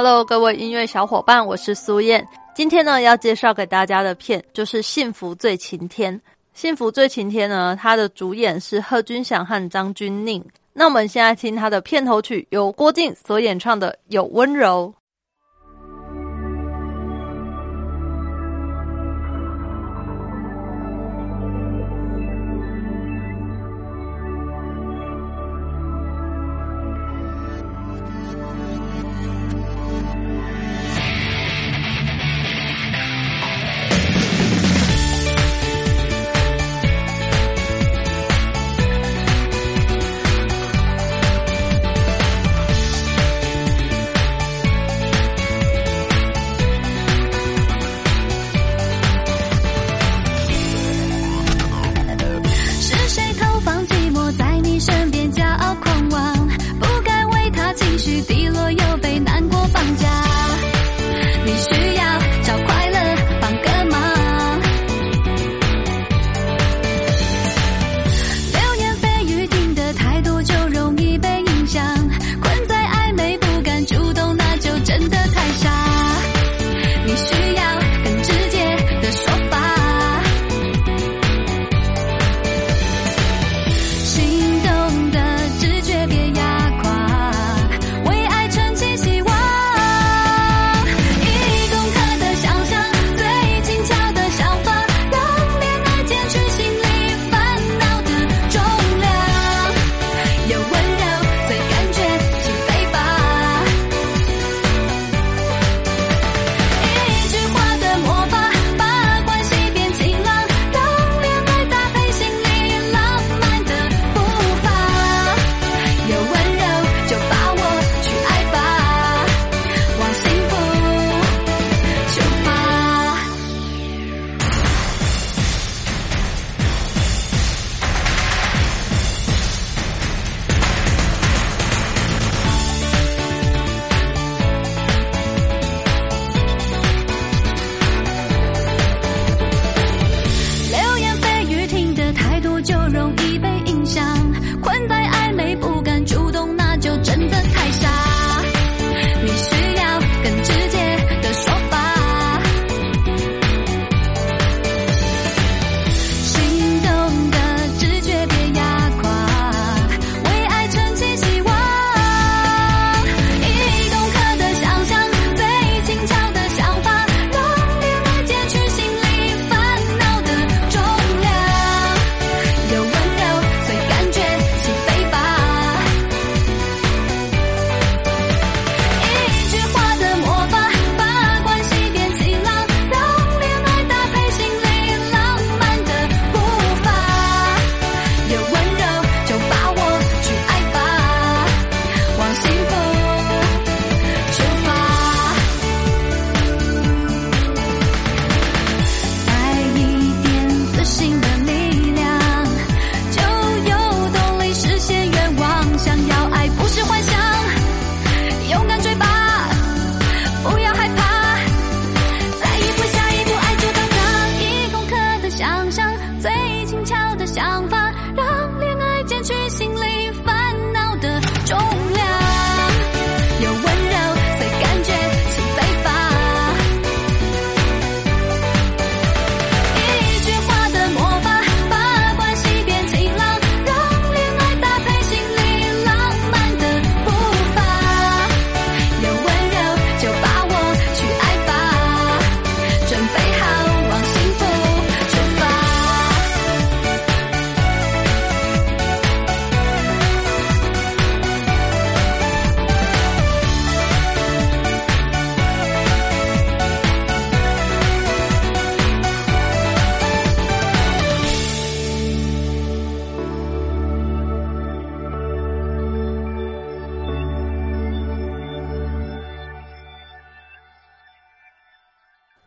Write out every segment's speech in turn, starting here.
Hello，各位音乐小伙伴，我是苏燕。今天呢，要介绍给大家的片就是《幸福最晴天》。《幸福最晴天》呢，它的主演是贺军翔和张钧甯。那我们现在听它的片头曲，由郭靖所演唱的《有温柔》。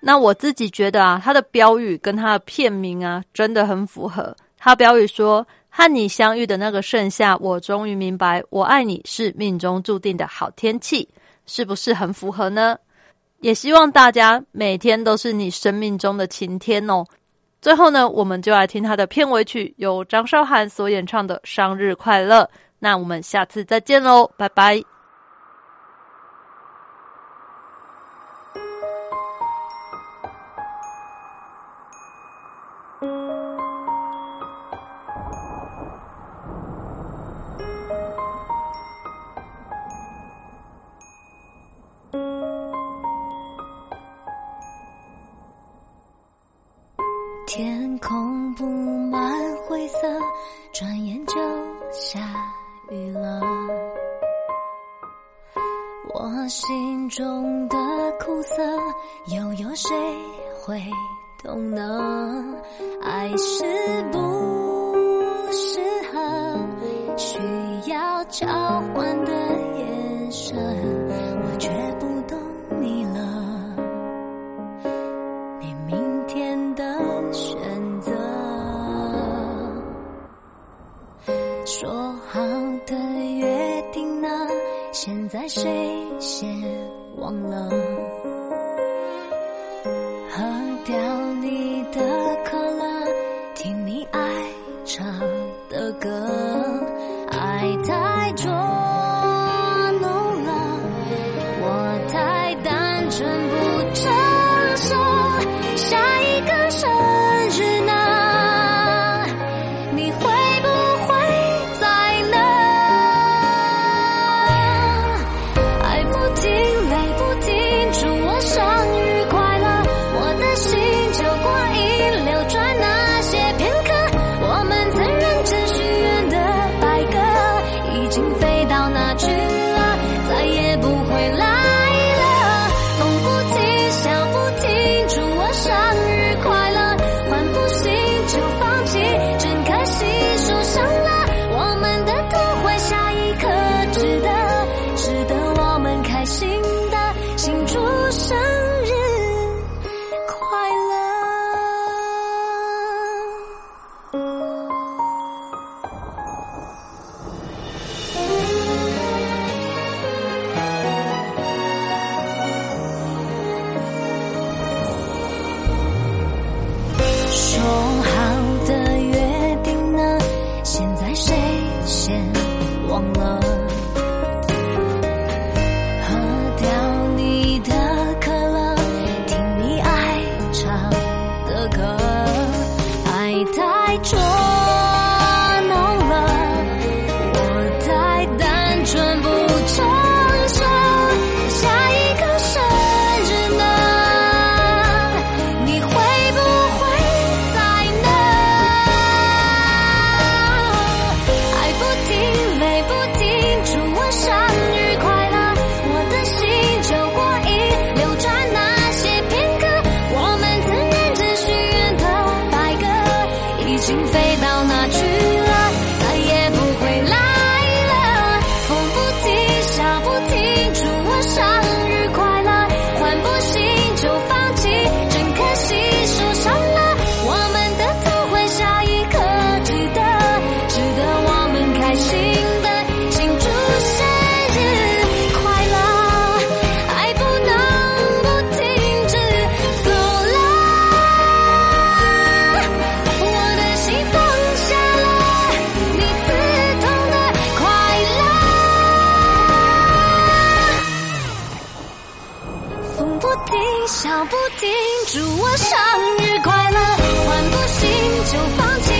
那我自己觉得啊，它的标语跟它的片名啊，真的很符合。它标语说：“和你相遇的那个盛夏，我终于明白，我爱你是命中注定的好天气。”是不是很符合呢？也希望大家每天都是你生命中的晴天哦。最后呢，我们就来听他的片尾曲，由张韶涵所演唱的《生日快乐》。那我们下次再见喽，拜拜。空布满灰色，转眼就下雨了。我心中的苦涩，又有谁会懂呢？爱是不适合需要交换的眼神，忘了？喝掉你的可乐，听你爱唱的歌，爱太捉弄了，我太单纯不成熟。下一个生说停，笑不停，祝我生日快乐，换不行就放弃。